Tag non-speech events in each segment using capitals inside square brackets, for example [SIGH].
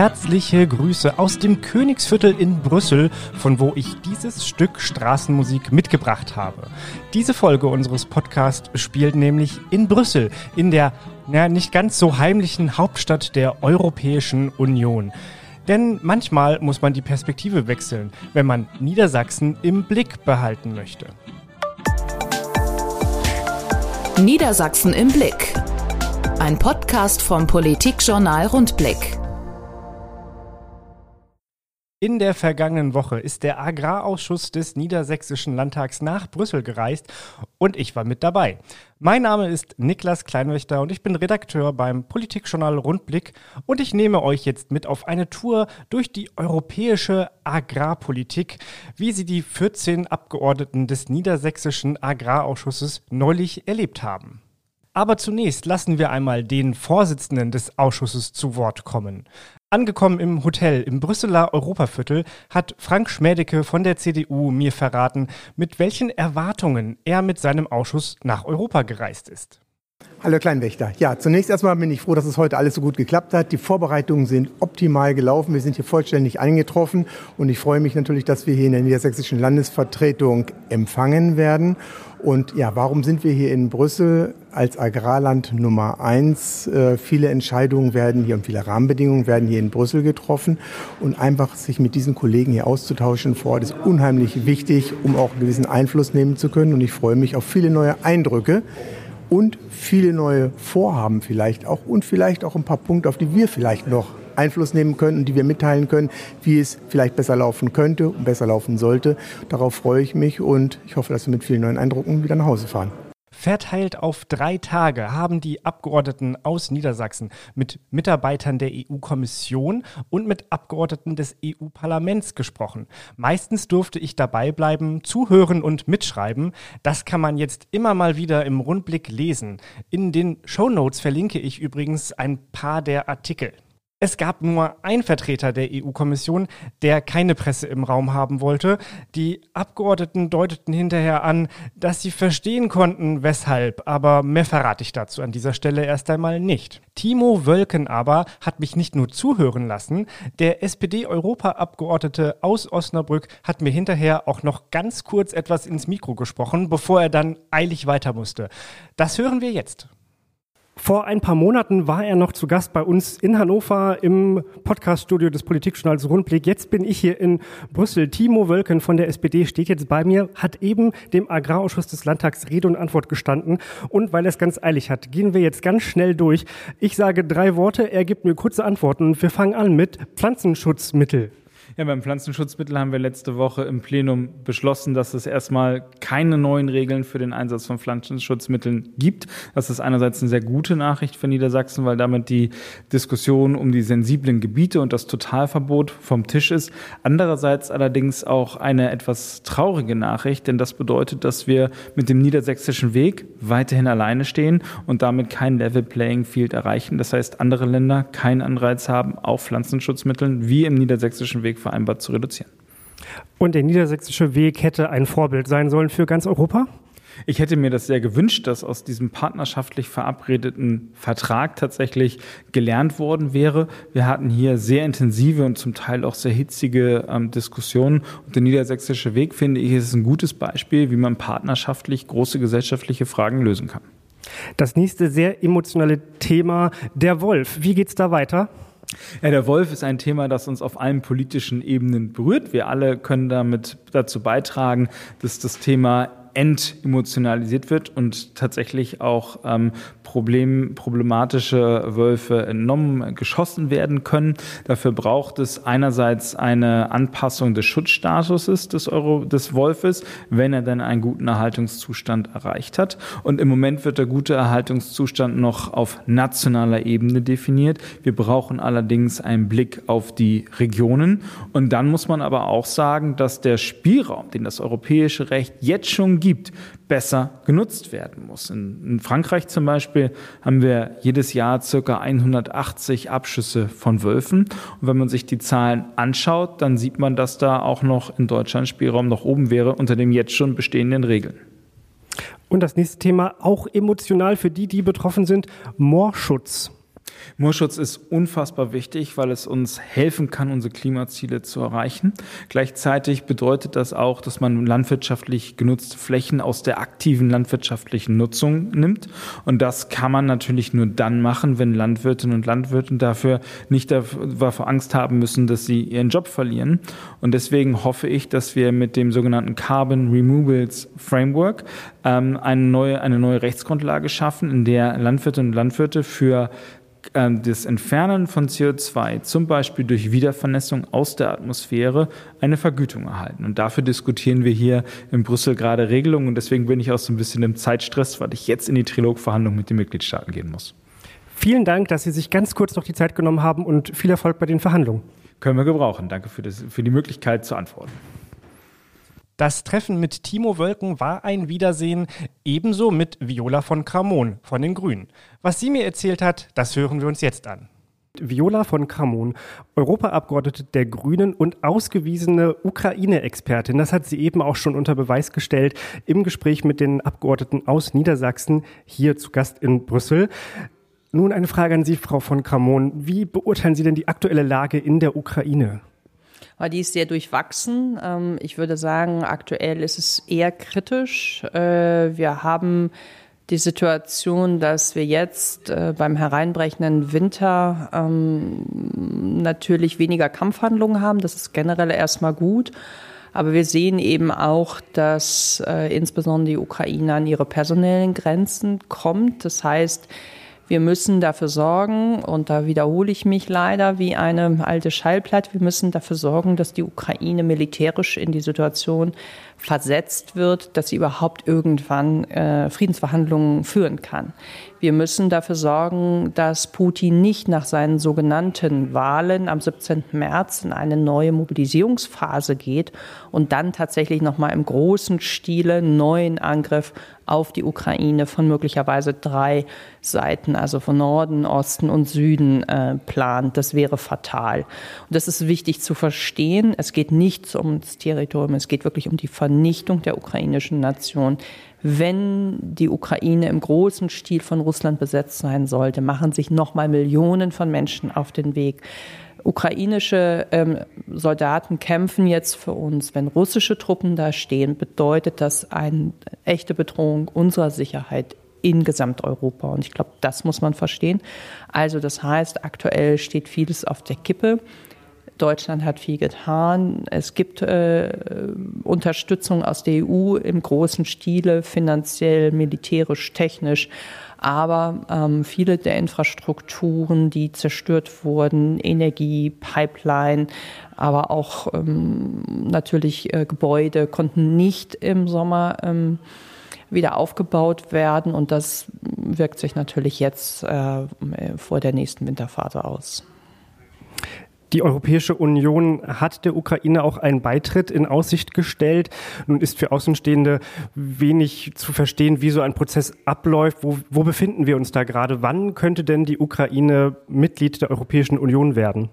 Herzliche Grüße aus dem Königsviertel in Brüssel, von wo ich dieses Stück Straßenmusik mitgebracht habe. Diese Folge unseres Podcasts spielt nämlich in Brüssel, in der na, nicht ganz so heimlichen Hauptstadt der Europäischen Union. Denn manchmal muss man die Perspektive wechseln, wenn man Niedersachsen im Blick behalten möchte. Niedersachsen im Blick. Ein Podcast vom Politikjournal Rundblick. In der vergangenen Woche ist der Agrarausschuss des Niedersächsischen Landtags nach Brüssel gereist und ich war mit dabei. Mein Name ist Niklas Kleinwächter und ich bin Redakteur beim Politikjournal Rundblick und ich nehme euch jetzt mit auf eine Tour durch die europäische Agrarpolitik, wie sie die 14 Abgeordneten des Niedersächsischen Agrarausschusses neulich erlebt haben. Aber zunächst lassen wir einmal den Vorsitzenden des Ausschusses zu Wort kommen. Angekommen im Hotel im Brüsseler Europaviertel hat Frank Schmädecke von der CDU mir verraten, mit welchen Erwartungen er mit seinem Ausschuss nach Europa gereist ist. Hallo Kleinwächter. Ja, zunächst erstmal bin ich froh, dass es heute alles so gut geklappt hat. Die Vorbereitungen sind optimal gelaufen. Wir sind hier vollständig eingetroffen und ich freue mich natürlich, dass wir hier in der niedersächsischen Landesvertretung empfangen werden. Und ja, warum sind wir hier in Brüssel als Agrarland Nummer eins? Äh, viele Entscheidungen werden hier und viele Rahmenbedingungen werden hier in Brüssel getroffen. Und einfach sich mit diesen Kollegen hier auszutauschen vor Ort ist unheimlich wichtig, um auch einen gewissen Einfluss nehmen zu können. Und ich freue mich auf viele neue Eindrücke und viele neue Vorhaben vielleicht auch und vielleicht auch ein paar Punkte, auf die wir vielleicht noch Einfluss nehmen können und die wir mitteilen können, wie es vielleicht besser laufen könnte und besser laufen sollte. Darauf freue ich mich und ich hoffe, dass wir mit vielen neuen Eindrücken wieder nach Hause fahren. Verteilt auf drei Tage haben die Abgeordneten aus Niedersachsen mit Mitarbeitern der EU-Kommission und mit Abgeordneten des EU-Parlaments gesprochen. Meistens durfte ich dabei bleiben, zuhören und mitschreiben. Das kann man jetzt immer mal wieder im Rundblick lesen. In den Show Notes verlinke ich übrigens ein paar der Artikel. Es gab nur einen Vertreter der EU-Kommission, der keine Presse im Raum haben wollte. Die Abgeordneten deuteten hinterher an, dass sie verstehen konnten, weshalb, aber mehr verrate ich dazu an dieser Stelle erst einmal nicht. Timo Wölken aber hat mich nicht nur zuhören lassen, der SPD-Europaabgeordnete aus Osnabrück hat mir hinterher auch noch ganz kurz etwas ins Mikro gesprochen, bevor er dann eilig weiter musste. Das hören wir jetzt. Vor ein paar Monaten war er noch zu Gast bei uns in Hannover im Podcaststudio des Politikjournals Rundblick. Jetzt bin ich hier in Brüssel. Timo Wölken von der SPD steht jetzt bei mir, hat eben dem Agrarausschuss des Landtags Rede und Antwort gestanden. Und weil er es ganz eilig hat, gehen wir jetzt ganz schnell durch. Ich sage drei Worte, er gibt mir kurze Antworten. Wir fangen an mit Pflanzenschutzmittel. Ja, beim Pflanzenschutzmittel haben wir letzte Woche im Plenum beschlossen, dass es erstmal keine neuen Regeln für den Einsatz von Pflanzenschutzmitteln gibt. Das ist einerseits eine sehr gute Nachricht für Niedersachsen, weil damit die Diskussion um die sensiblen Gebiete und das Totalverbot vom Tisch ist. Andererseits allerdings auch eine etwas traurige Nachricht, denn das bedeutet, dass wir mit dem niedersächsischen Weg weiterhin alleine stehen und damit kein Level Playing Field erreichen. Das heißt, andere Länder keinen Anreiz haben, auf Pflanzenschutzmitteln wie im niedersächsischen Weg vereinbart zu reduzieren. Und der niedersächsische Weg hätte ein Vorbild sein sollen für ganz Europa? Ich hätte mir das sehr gewünscht, dass aus diesem partnerschaftlich verabredeten Vertrag tatsächlich gelernt worden wäre. Wir hatten hier sehr intensive und zum Teil auch sehr hitzige ähm, Diskussionen. Und der niedersächsische Weg, finde ich, ist ein gutes Beispiel, wie man partnerschaftlich große gesellschaftliche Fragen lösen kann. Das nächste sehr emotionale Thema, der Wolf. Wie geht's da weiter? Ja, der Wolf ist ein Thema, das uns auf allen politischen Ebenen berührt. Wir alle können damit dazu beitragen, dass das Thema entemotionalisiert wird und tatsächlich auch ähm, Problem, problematische Wölfe entnommen, geschossen werden können. Dafür braucht es einerseits eine Anpassung des Schutzstatuses des, Euro, des Wolfes, wenn er dann einen guten Erhaltungszustand erreicht hat. Und im Moment wird der gute Erhaltungszustand noch auf nationaler Ebene definiert. Wir brauchen allerdings einen Blick auf die Regionen. Und dann muss man aber auch sagen, dass der Spielraum, den das europäische Recht jetzt schon gibt, besser genutzt werden muss. In, in Frankreich zum Beispiel haben wir jedes Jahr circa 180 Abschüsse von Wölfen. Und wenn man sich die Zahlen anschaut, dann sieht man, dass da auch noch in Deutschland Spielraum nach oben wäre unter den jetzt schon bestehenden Regeln. Und das nächste Thema, auch emotional für die, die betroffen sind, Moorschutz. Moorschutz ist unfassbar wichtig, weil es uns helfen kann, unsere Klimaziele zu erreichen. Gleichzeitig bedeutet das auch, dass man landwirtschaftlich genutzte Flächen aus der aktiven landwirtschaftlichen Nutzung nimmt. Und das kann man natürlich nur dann machen, wenn Landwirtinnen und Landwirte dafür nicht davor Angst haben müssen, dass sie ihren Job verlieren. Und deswegen hoffe ich, dass wir mit dem sogenannten Carbon Removals Framework ähm, eine, neue, eine neue Rechtsgrundlage schaffen, in der Landwirtinnen und Landwirte für das Entfernen von CO2, zum Beispiel durch Wiedervernässung aus der Atmosphäre, eine Vergütung erhalten. Und dafür diskutieren wir hier in Brüssel gerade Regelungen. Und deswegen bin ich auch so ein bisschen im Zeitstress, weil ich jetzt in die Trilogverhandlung mit den Mitgliedstaaten gehen muss. Vielen Dank, dass Sie sich ganz kurz noch die Zeit genommen haben und viel Erfolg bei den Verhandlungen. Können wir gebrauchen. Danke für, das, für die Möglichkeit zu antworten. Das Treffen mit Timo Wölken war ein Wiedersehen, ebenso mit Viola von Kramon von den Grünen. Was sie mir erzählt hat, das hören wir uns jetzt an. Viola von Kramon, Europaabgeordnete der Grünen und ausgewiesene Ukraine-Expertin. Das hat sie eben auch schon unter Beweis gestellt im Gespräch mit den Abgeordneten aus Niedersachsen hier zu Gast in Brüssel. Nun eine Frage an Sie, Frau von Kramon. Wie beurteilen Sie denn die aktuelle Lage in der Ukraine? Weil die ist sehr durchwachsen. Ähm, ich würde sagen, aktuell ist es eher kritisch. Äh, wir haben die Situation, dass wir jetzt äh, beim hereinbrechenden Winter ähm, natürlich weniger Kampfhandlungen haben. Das ist generell erstmal gut. Aber wir sehen eben auch, dass äh, insbesondere die Ukraine an ihre personellen Grenzen kommt. Das heißt, wir müssen dafür sorgen, und da wiederhole ich mich leider wie eine alte Schallplatte, wir müssen dafür sorgen, dass die Ukraine militärisch in die Situation versetzt wird, dass sie überhaupt irgendwann äh, Friedensverhandlungen führen kann. Wir müssen dafür sorgen, dass Putin nicht nach seinen sogenannten Wahlen am 17. März in eine neue Mobilisierungsphase geht und dann tatsächlich nochmal im großen Stile neuen Angriff auf die Ukraine von möglicherweise drei Seiten, also von Norden, Osten und Süden äh, plant. Das wäre fatal. Und das ist wichtig zu verstehen. Es geht nicht ums Territorium, es geht wirklich um die Vernichtung der ukrainischen Nation wenn die Ukraine im großen Stil von Russland besetzt sein sollte, machen sich nochmal Millionen von Menschen auf den Weg. Ukrainische ähm, Soldaten kämpfen jetzt für uns. Wenn russische Truppen da stehen, bedeutet das eine echte Bedrohung unserer Sicherheit in Gesamteuropa. Und ich glaube, das muss man verstehen. Also das heißt, aktuell steht vieles auf der Kippe. Deutschland hat viel getan. Es gibt äh, Unterstützung aus der EU im großen Stile, finanziell, militärisch, technisch. Aber ähm, viele der Infrastrukturen, die zerstört wurden, Energie, Pipeline, aber auch ähm, natürlich äh, Gebäude, konnten nicht im Sommer ähm, wieder aufgebaut werden. Und das wirkt sich natürlich jetzt äh, vor der nächsten Winterphase aus. Die Europäische Union hat der Ukraine auch einen Beitritt in Aussicht gestellt. Nun ist für Außenstehende wenig zu verstehen, wie so ein Prozess abläuft. Wo, wo befinden wir uns da gerade? Wann könnte denn die Ukraine Mitglied der Europäischen Union werden?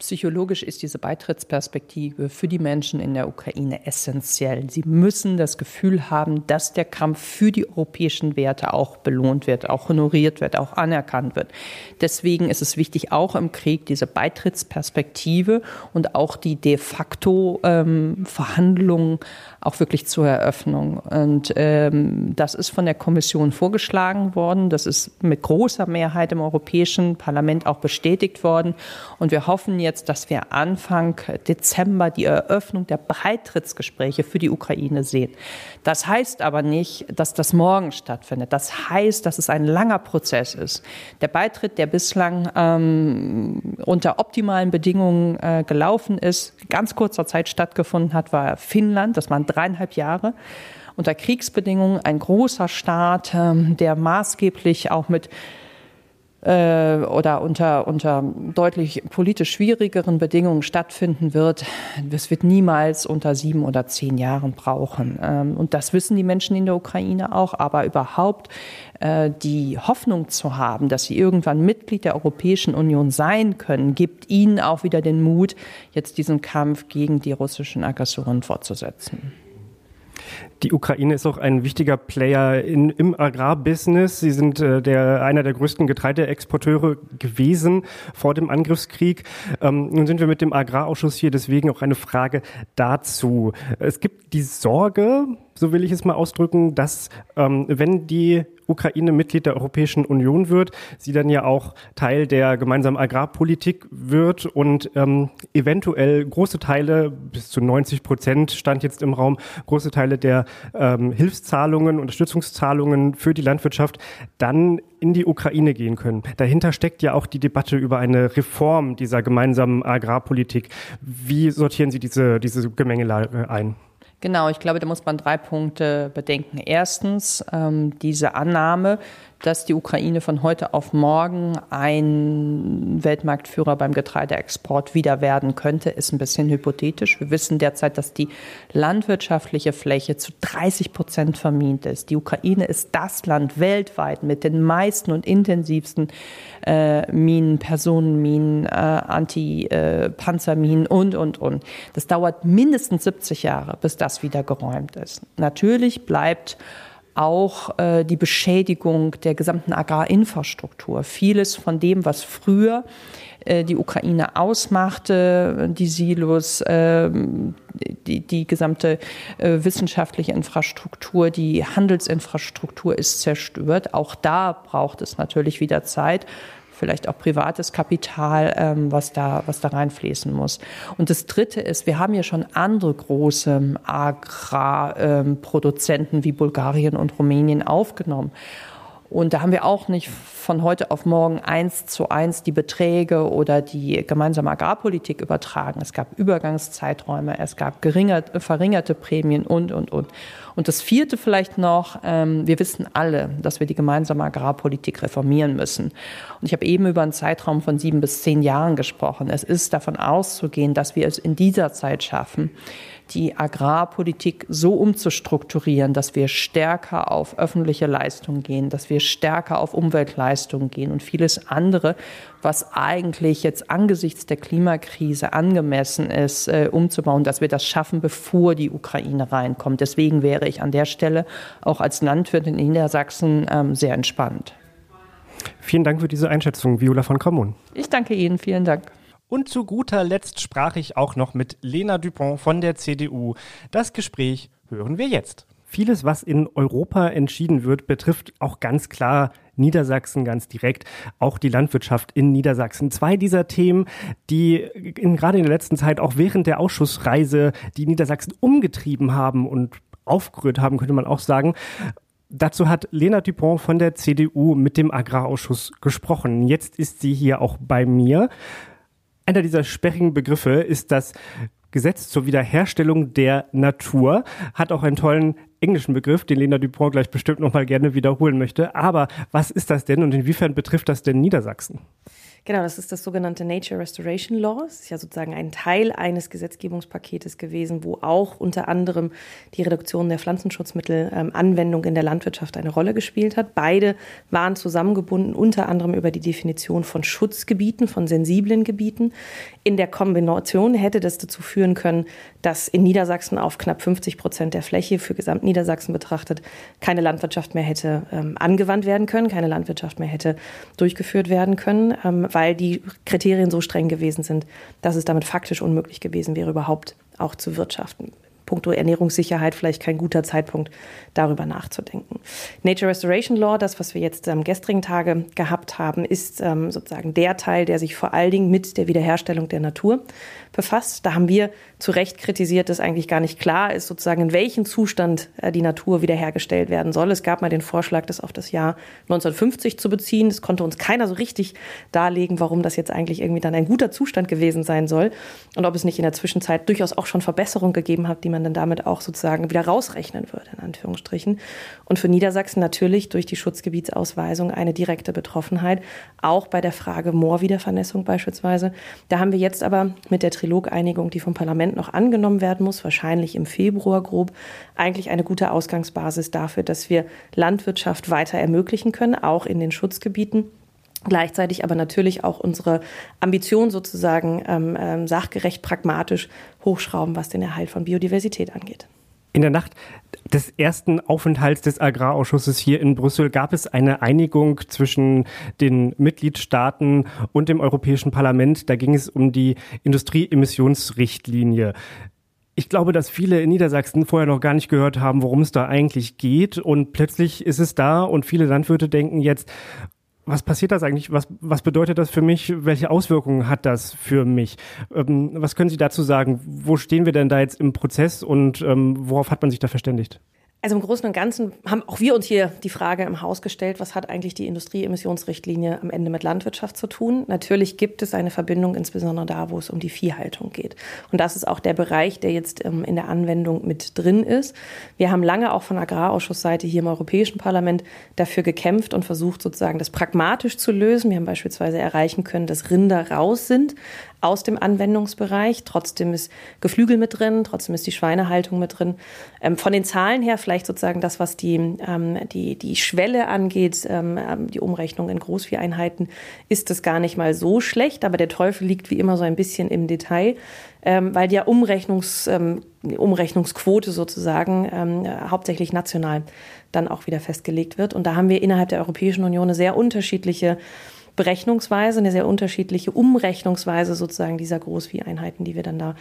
Psychologisch ist diese Beitrittsperspektive für die Menschen in der Ukraine essentiell. Sie müssen das Gefühl haben, dass der Kampf für die europäischen Werte auch belohnt wird, auch honoriert wird, auch anerkannt wird. Deswegen ist es wichtig, auch im Krieg diese Beitrittsperspektive und auch die de facto ähm, Verhandlungen auch wirklich zur Eröffnung. Und ähm, das ist von der Kommission vorgeschlagen worden. Das ist mit großer Mehrheit im Europäischen Parlament auch bestätigt worden. Und wir hoffen jetzt, dass wir Anfang Dezember die Eröffnung der Beitrittsgespräche für die Ukraine sehen. Das heißt aber nicht, dass das morgen stattfindet. Das heißt, dass es ein langer Prozess ist. Der Beitritt, der bislang ähm, unter optimalen Bedingungen äh, gelaufen ist, ganz kurzer Zeit stattgefunden hat, war Finnland. Das waren dreieinhalb Jahre unter Kriegsbedingungen ein großer Staat, ähm, der maßgeblich auch mit äh, oder unter, unter deutlich politisch schwierigeren Bedingungen stattfinden wird, das wird niemals unter sieben oder zehn Jahren brauchen. Ähm, und das wissen die Menschen in der Ukraine auch. Aber überhaupt äh, die Hoffnung zu haben, dass sie irgendwann Mitglied der Europäischen Union sein können, gibt ihnen auch wieder den Mut, jetzt diesen Kampf gegen die russischen Aggressoren fortzusetzen. Die Ukraine ist auch ein wichtiger Player in, im Agrarbusiness. Sie sind äh, der, einer der größten Getreideexporteure gewesen vor dem Angriffskrieg. Ähm, nun sind wir mit dem Agrarausschuss hier, deswegen auch eine Frage dazu. Es gibt die Sorge, so will ich es mal ausdrücken, dass ähm, wenn die Ukraine Mitglied der Europäischen Union wird, sie dann ja auch Teil der gemeinsamen Agrarpolitik wird und ähm, eventuell große Teile, bis zu 90 Prozent stand jetzt im Raum, große Teile der ähm, Hilfszahlungen, Unterstützungszahlungen für die Landwirtschaft dann in die Ukraine gehen können. Dahinter steckt ja auch die Debatte über eine Reform dieser gemeinsamen Agrarpolitik. Wie sortieren Sie diese, diese Gemengelage ein? Genau, ich glaube, da muss man drei Punkte bedenken. Erstens, ähm, diese Annahme, dass die Ukraine von heute auf morgen ein Weltmarktführer beim Getreideexport wieder werden könnte, ist ein bisschen hypothetisch. Wir wissen derzeit, dass die landwirtschaftliche Fläche zu 30 Prozent vermint ist. Die Ukraine ist das Land weltweit mit den meisten und intensivsten äh, Minen, Personenminen, äh, Anti-Panzerminen äh, und, und, und. Das dauert mindestens 70 Jahre, bis das wieder geräumt ist. Natürlich bleibt auch äh, die Beschädigung der gesamten Agrarinfrastruktur. Vieles von dem, was früher äh, die Ukraine ausmachte, die Silos, äh, die, die gesamte äh, wissenschaftliche Infrastruktur, die Handelsinfrastruktur ist zerstört. Auch da braucht es natürlich wieder Zeit vielleicht auch privates Kapital, ähm, was, da, was da reinfließen muss. Und das Dritte ist, wir haben ja schon andere große Agrarproduzenten ähm, wie Bulgarien und Rumänien aufgenommen. Und da haben wir auch nicht von heute auf morgen eins zu eins die Beträge oder die gemeinsame Agrarpolitik übertragen. Es gab Übergangszeiträume, es gab geringert, verringerte Prämien und, und, und. Und das vierte vielleicht noch, ähm, wir wissen alle, dass wir die gemeinsame Agrarpolitik reformieren müssen. Und ich habe eben über einen Zeitraum von sieben bis zehn Jahren gesprochen. Es ist davon auszugehen, dass wir es in dieser Zeit schaffen, die Agrarpolitik so umzustrukturieren, dass wir stärker auf öffentliche Leistungen gehen, dass wir stärker auf Umweltleistungen gehen und vieles andere, was eigentlich jetzt angesichts der Klimakrise angemessen ist, äh, umzubauen, dass wir das schaffen, bevor die Ukraine reinkommt. Deswegen wäre ich an der Stelle auch als Landwirt in Niedersachsen ähm, sehr entspannt. Vielen Dank für diese Einschätzung, Viola von Kommun. Ich danke Ihnen, vielen Dank. Und zu guter Letzt sprach ich auch noch mit Lena Dupont von der CDU. Das Gespräch hören wir jetzt. Vieles, was in Europa entschieden wird, betrifft auch ganz klar Niedersachsen ganz direkt, auch die Landwirtschaft in Niedersachsen. Zwei dieser Themen, die in, gerade in der letzten Zeit auch während der Ausschussreise die Niedersachsen umgetrieben haben und aufgerührt haben, könnte man auch sagen. Dazu hat Lena Dupont von der CDU mit dem Agrarausschuss gesprochen. Jetzt ist sie hier auch bei mir. Einer dieser sperrigen Begriffe ist das Gesetz zur Wiederherstellung der Natur. Hat auch einen tollen englischen Begriff, den Lena Dupont gleich bestimmt nochmal gerne wiederholen möchte. Aber was ist das denn und inwiefern betrifft das denn Niedersachsen? Genau, das ist das sogenannte Nature Restoration Law. Das ist ja sozusagen ein Teil eines Gesetzgebungspaketes gewesen, wo auch unter anderem die Reduktion der Pflanzenschutzmittelanwendung ähm, in der Landwirtschaft eine Rolle gespielt hat. Beide waren zusammengebunden, unter anderem über die Definition von Schutzgebieten, von sensiblen Gebieten. In der Kombination hätte das dazu führen können, dass in Niedersachsen auf knapp 50 Prozent der Fläche für Gesamtniedersachsen betrachtet keine Landwirtschaft mehr hätte ähm, angewandt werden können, keine Landwirtschaft mehr hätte durchgeführt werden können. Ähm, weil die Kriterien so streng gewesen sind, dass es damit faktisch unmöglich gewesen wäre, überhaupt auch zu wirtschaften puncto Ernährungssicherheit vielleicht kein guter Zeitpunkt, darüber nachzudenken. Nature Restoration Law, das, was wir jetzt am gestrigen Tage gehabt haben, ist ähm, sozusagen der Teil, der sich vor allen Dingen mit der Wiederherstellung der Natur befasst. Da haben wir zu Recht kritisiert, dass eigentlich gar nicht klar ist, sozusagen in welchem Zustand äh, die Natur wiederhergestellt werden soll. Es gab mal den Vorschlag, das auf das Jahr 1950 zu beziehen. Das konnte uns keiner so richtig darlegen, warum das jetzt eigentlich irgendwie dann ein guter Zustand gewesen sein soll und ob es nicht in der Zwischenzeit durchaus auch schon Verbesserungen gegeben hat, die man dann damit auch sozusagen wieder rausrechnen würde, in Anführungsstrichen. Und für Niedersachsen natürlich durch die Schutzgebietsausweisung eine direkte Betroffenheit, auch bei der Frage Moorwiedervernässung beispielsweise. Da haben wir jetzt aber mit der Trilogeinigung, die vom Parlament noch angenommen werden muss, wahrscheinlich im Februar grob, eigentlich eine gute Ausgangsbasis dafür, dass wir Landwirtschaft weiter ermöglichen können, auch in den Schutzgebieten. Gleichzeitig aber natürlich auch unsere Ambition sozusagen ähm, ähm, sachgerecht, pragmatisch hochschrauben, was den Erhalt von Biodiversität angeht. In der Nacht des ersten Aufenthalts des Agrarausschusses hier in Brüssel gab es eine Einigung zwischen den Mitgliedstaaten und dem Europäischen Parlament. Da ging es um die Industrieemissionsrichtlinie. Ich glaube, dass viele in Niedersachsen vorher noch gar nicht gehört haben, worum es da eigentlich geht. Und plötzlich ist es da und viele Landwirte denken jetzt, was passiert das eigentlich? Was, was bedeutet das für mich? Welche Auswirkungen hat das für mich? Ähm, was können Sie dazu sagen? Wo stehen wir denn da jetzt im Prozess und ähm, worauf hat man sich da verständigt? Also im Großen und Ganzen haben auch wir uns hier die Frage im Haus gestellt, was hat eigentlich die Industrieemissionsrichtlinie am Ende mit Landwirtschaft zu tun? Natürlich gibt es eine Verbindung, insbesondere da, wo es um die Viehhaltung geht. Und das ist auch der Bereich, der jetzt ähm, in der Anwendung mit drin ist. Wir haben lange auch von Agrarausschussseite hier im Europäischen Parlament dafür gekämpft und versucht, sozusagen das pragmatisch zu lösen. Wir haben beispielsweise erreichen können, dass Rinder raus sind aus dem Anwendungsbereich. Trotzdem ist Geflügel mit drin, trotzdem ist die Schweinehaltung mit drin. Ähm, von den Zahlen her vielleicht sozusagen das, was die, ähm, die, die Schwelle angeht, ähm, ähm die Umrechnung in Großvieheinheiten, ist das gar nicht mal so schlecht. Aber der Teufel liegt wie immer so ein bisschen im Detail, ähm, weil die Umrechnungs, ähm, Umrechnungsquote sozusagen hauptsächlich national dann auch wieder festgelegt wird. Und da haben wir innerhalb der Europäischen Union eine sehr unterschiedliche Berechnungsweise, eine sehr unterschiedliche Umrechnungsweise sozusagen dieser Großvieheinheiten, die wir dann da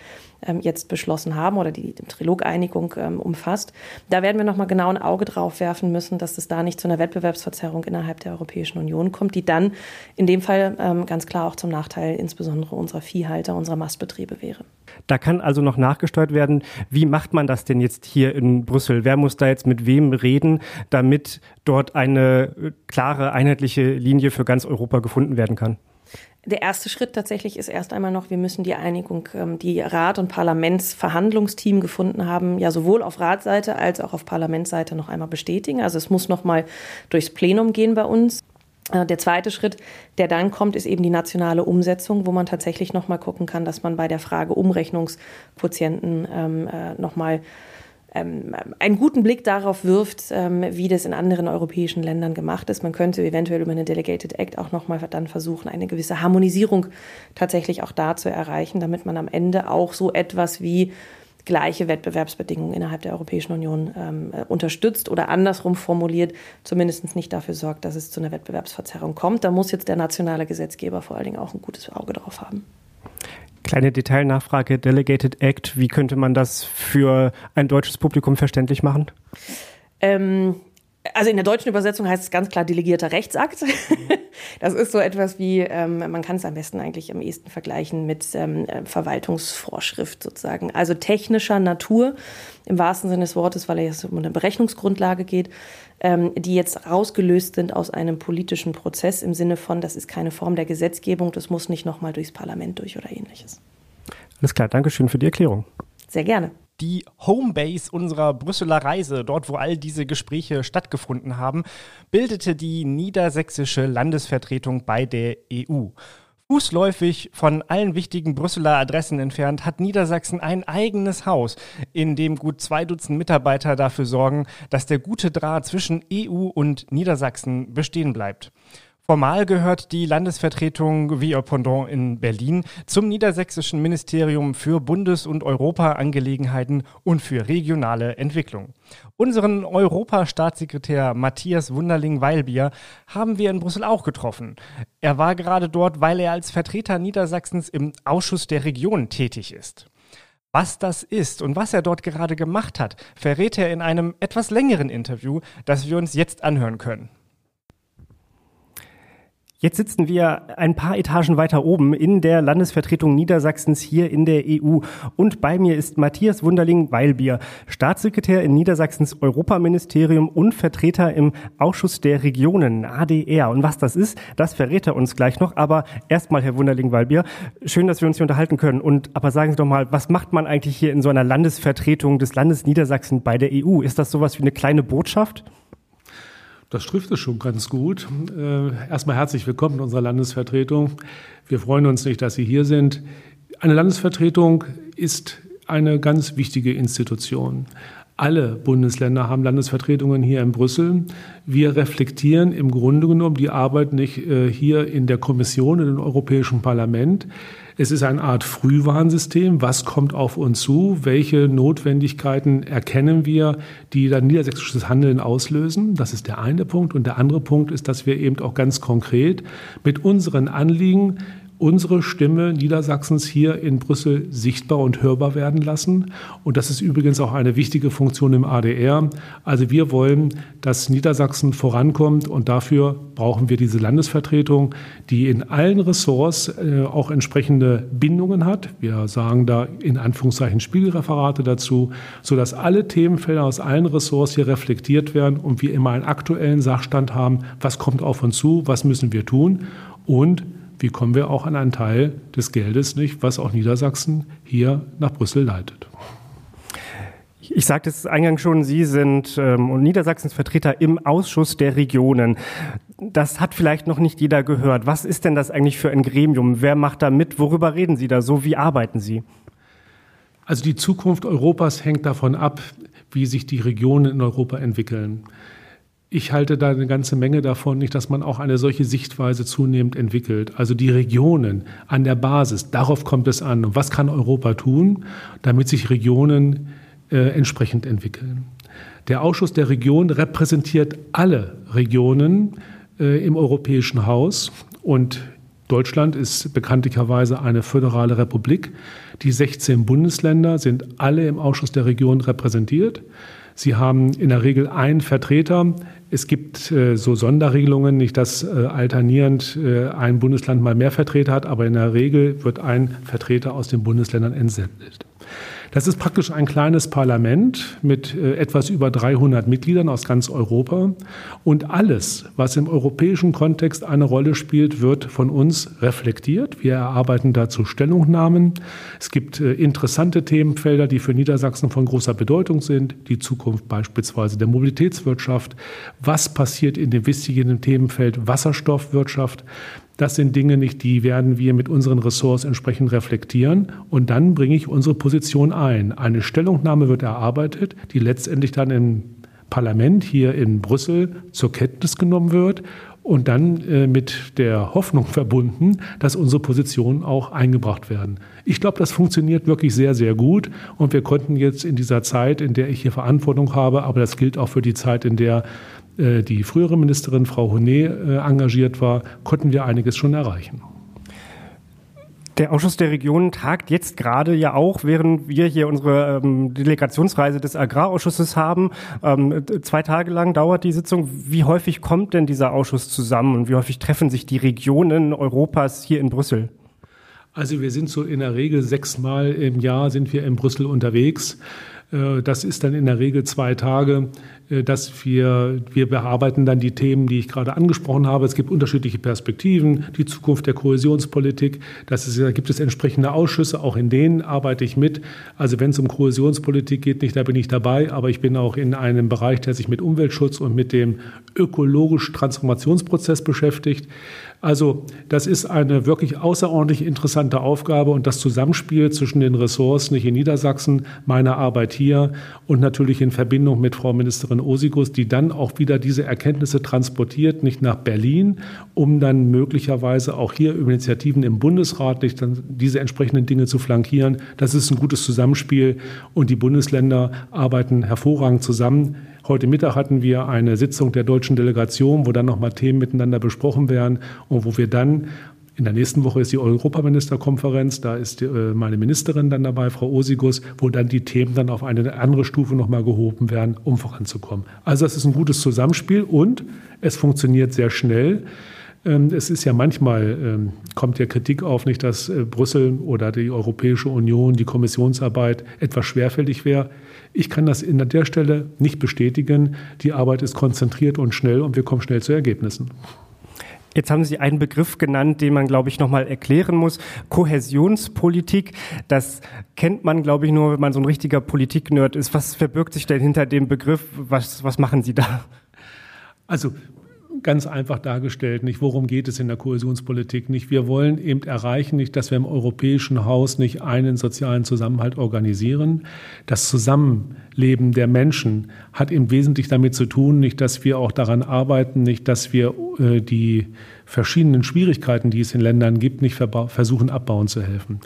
jetzt beschlossen haben oder die die Trilogeinigung ähm, umfasst. Da werden wir nochmal genau ein Auge drauf werfen müssen, dass es da nicht zu einer Wettbewerbsverzerrung innerhalb der Europäischen Union kommt, die dann in dem Fall ähm, ganz klar auch zum Nachteil insbesondere unserer Viehhalter, unserer Mastbetriebe wäre. Da kann also noch nachgesteuert werden. Wie macht man das denn jetzt hier in Brüssel? Wer muss da jetzt mit wem reden, damit dort eine klare, einheitliche Linie für ganz Europa gefunden werden kann? Der erste Schritt tatsächlich ist erst einmal noch, wir müssen die Einigung, ähm, die Rat- und Parlamentsverhandlungsteam gefunden haben, ja sowohl auf Ratsseite als auch auf Parlamentsseite noch einmal bestätigen. Also es muss noch mal durchs Plenum gehen bei uns. Äh, der zweite Schritt, der dann kommt, ist eben die nationale Umsetzung, wo man tatsächlich noch mal gucken kann, dass man bei der Frage Umrechnungsquotienten ähm, äh, noch mal ähm, einen guten Blick darauf wirft, ähm, wie das in anderen europäischen Ländern gemacht ist. Man könnte eventuell über eine Delegated Act auch nochmal dann versuchen, eine gewisse Harmonisierung tatsächlich auch da zu erreichen, damit man am Ende auch so etwas wie gleiche Wettbewerbsbedingungen innerhalb der Europäischen Union ähm, äh, unterstützt oder andersrum formuliert, zumindest nicht dafür sorgt, dass es zu einer Wettbewerbsverzerrung kommt. Da muss jetzt der nationale Gesetzgeber vor allen Dingen auch ein gutes Auge drauf haben. Kleine Detailnachfrage, Delegated Act, wie könnte man das für ein deutsches Publikum verständlich machen? Ähm, also in der deutschen Übersetzung heißt es ganz klar delegierter Rechtsakt. [LAUGHS] Das ist so etwas wie, ähm, man kann es am besten eigentlich am ehesten vergleichen mit ähm, äh, Verwaltungsvorschrift sozusagen. Also technischer Natur im wahrsten Sinne des Wortes, weil es um eine Berechnungsgrundlage geht, ähm, die jetzt rausgelöst sind aus einem politischen Prozess im Sinne von, das ist keine Form der Gesetzgebung, das muss nicht nochmal durchs Parlament durch oder ähnliches. Alles klar, Dankeschön für die Erklärung. Sehr gerne die Homebase unserer Brüsseler Reise, dort wo all diese Gespräche stattgefunden haben, bildete die niedersächsische Landesvertretung bei der EU. Fußläufig von allen wichtigen Brüsseler Adressen entfernt hat Niedersachsen ein eigenes Haus, in dem gut zwei Dutzend Mitarbeiter dafür sorgen, dass der gute Draht zwischen EU und Niedersachsen bestehen bleibt. Formal gehört die Landesvertretung wie ihr Pendant in Berlin zum Niedersächsischen Ministerium für Bundes- und Europaangelegenheiten und für regionale Entwicklung. Unseren Europastaatssekretär Matthias Wunderling-Weilbier haben wir in Brüssel auch getroffen. Er war gerade dort, weil er als Vertreter Niedersachsens im Ausschuss der Region tätig ist. Was das ist und was er dort gerade gemacht hat, verrät er in einem etwas längeren Interview, das wir uns jetzt anhören können. Jetzt sitzen wir ein paar Etagen weiter oben in der Landesvertretung Niedersachsens hier in der EU. Und bei mir ist Matthias Wunderling-Weilbier, Staatssekretär in Niedersachsens Europaministerium und Vertreter im Ausschuss der Regionen, ADR. Und was das ist, das verrät er uns gleich noch. Aber erstmal, Herr Wunderling-Weilbier, schön, dass wir uns hier unterhalten können. Und aber sagen Sie doch mal, was macht man eigentlich hier in so einer Landesvertretung des Landes Niedersachsen bei der EU? Ist das sowas wie eine kleine Botschaft? Das trifft es schon ganz gut. Äh, erstmal herzlich willkommen in unserer Landesvertretung. Wir freuen uns nicht, dass Sie hier sind. Eine Landesvertretung ist eine ganz wichtige Institution. Alle Bundesländer haben Landesvertretungen hier in Brüssel. Wir reflektieren im Grunde genommen die Arbeit nicht äh, hier in der Kommission, in dem Europäischen Parlament. Es ist eine Art Frühwarnsystem. Was kommt auf uns zu? Welche Notwendigkeiten erkennen wir, die dann niedersächsisches Handeln auslösen? Das ist der eine Punkt. Und der andere Punkt ist, dass wir eben auch ganz konkret mit unseren Anliegen unsere Stimme Niedersachsens hier in Brüssel sichtbar und hörbar werden lassen. Und das ist übrigens auch eine wichtige Funktion im ADR. Also wir wollen, dass Niedersachsen vorankommt und dafür brauchen wir diese Landesvertretung, die in allen Ressorts äh, auch entsprechende Bindungen hat. Wir sagen da in Anführungszeichen Spiegelreferate dazu, sodass alle Themenfelder aus allen Ressorts hier reflektiert werden und wir immer einen aktuellen Sachstand haben, was kommt auf uns zu, was müssen wir tun und wie kommen wir auch an einen Teil des Geldes, nicht, was auch Niedersachsen hier nach Brüssel leitet. Ich sagte es eingangs schon, Sie sind ähm, Niedersachsens Vertreter im Ausschuss der Regionen. Das hat vielleicht noch nicht jeder gehört. Was ist denn das eigentlich für ein Gremium? Wer macht da mit? Worüber reden Sie da so? Wie arbeiten Sie? Also die Zukunft Europas hängt davon ab, wie sich die Regionen in Europa entwickeln ich halte da eine ganze Menge davon nicht, dass man auch eine solche Sichtweise zunehmend entwickelt. Also die Regionen an der Basis, darauf kommt es an. Und was kann Europa tun, damit sich Regionen äh, entsprechend entwickeln? Der Ausschuss der Region repräsentiert alle Regionen äh, im Europäischen Haus und Deutschland ist bekanntlicherweise eine föderale Republik. Die 16 Bundesländer sind alle im Ausschuss der Region repräsentiert. Sie haben in der Regel einen Vertreter. Es gibt äh, so Sonderregelungen, nicht dass äh, alternierend äh, ein Bundesland mal mehr Vertreter hat, aber in der Regel wird ein Vertreter aus den Bundesländern entsendet. Das ist praktisch ein kleines Parlament mit äh, etwas über 300 Mitgliedern aus ganz Europa. Und alles, was im europäischen Kontext eine Rolle spielt, wird von uns reflektiert. Wir erarbeiten dazu Stellungnahmen. Es gibt äh, interessante Themenfelder, die für Niedersachsen von großer Bedeutung sind. Die Zukunft beispielsweise der Mobilitätswirtschaft. Was passiert in dem wichtigen Themenfeld Wasserstoffwirtschaft? Das sind Dinge nicht, die werden wir mit unseren Ressorts entsprechend reflektieren und dann bringe ich unsere Position ein. Eine Stellungnahme wird erarbeitet, die letztendlich dann im Parlament hier in Brüssel zur Kenntnis genommen wird und dann äh, mit der Hoffnung verbunden, dass unsere Positionen auch eingebracht werden. Ich glaube, das funktioniert wirklich sehr, sehr gut und wir konnten jetzt in dieser Zeit, in der ich hier Verantwortung habe, aber das gilt auch für die Zeit, in der die frühere Ministerin Frau Honet äh, engagiert war, konnten wir einiges schon erreichen. Der Ausschuss der Regionen tagt jetzt gerade ja auch, während wir hier unsere ähm, Delegationsreise des Agrarausschusses haben. Ähm, zwei Tage lang dauert die Sitzung. Wie häufig kommt denn dieser Ausschuss zusammen und wie häufig treffen sich die Regionen Europas hier in Brüssel? Also wir sind so in der Regel sechsmal im Jahr sind wir in Brüssel unterwegs. Äh, das ist dann in der Regel zwei Tage. Äh, dass wir, wir bearbeiten dann die Themen, die ich gerade angesprochen habe. Es gibt unterschiedliche Perspektiven, die Zukunft der Kohäsionspolitik. Das ist, da gibt es entsprechende Ausschüsse, auch in denen arbeite ich mit. Also wenn es um Kohäsionspolitik geht, nicht, da bin ich dabei, aber ich bin auch in einem Bereich, der sich mit Umweltschutz und mit dem ökologischen Transformationsprozess beschäftigt. Also das ist eine wirklich außerordentlich interessante Aufgabe und das Zusammenspiel zwischen den Ressorts, nicht in Niedersachsen, meiner Arbeit hier und natürlich in Verbindung mit Frau Ministerin Osigus, die dann auch wieder diese Erkenntnisse transportiert, nicht nach Berlin, um dann möglicherweise auch hier über Initiativen im Bundesrat nicht dann diese entsprechenden Dinge zu flankieren. Das ist ein gutes Zusammenspiel und die Bundesländer arbeiten hervorragend zusammen. Heute Mittag hatten wir eine Sitzung der deutschen Delegation, wo dann nochmal Themen miteinander besprochen werden und wo wir dann in der nächsten Woche ist die Europaministerkonferenz, da ist äh, meine Ministerin dann dabei, Frau Osigus, wo dann die Themen dann auf eine andere Stufe nochmal gehoben werden, um voranzukommen. Also das ist ein gutes Zusammenspiel und es funktioniert sehr schnell. Ähm, es ist ja manchmal, ähm, kommt ja Kritik auf, nicht, dass äh, Brüssel oder die Europäische Union, die Kommissionsarbeit etwas schwerfällig wäre. Ich kann das an der Stelle nicht bestätigen. Die Arbeit ist konzentriert und schnell und wir kommen schnell zu Ergebnissen. Jetzt haben Sie einen Begriff genannt, den man, glaube ich, nochmal erklären muss. Kohäsionspolitik. Das kennt man, glaube ich, nur, wenn man so ein richtiger Politik-Nerd ist. Was verbirgt sich denn hinter dem Begriff? Was, was machen Sie da? Also ganz einfach dargestellt, nicht worum geht es in der Kohäsionspolitik, nicht wir wollen eben erreichen, nicht, dass wir im europäischen Haus nicht einen sozialen Zusammenhalt organisieren. Das Zusammenleben der Menschen hat im Wesentlichen damit zu tun, nicht, dass wir auch daran arbeiten, nicht, dass wir äh, die verschiedenen Schwierigkeiten, die es in Ländern gibt, nicht versuchen abbauen zu helfen.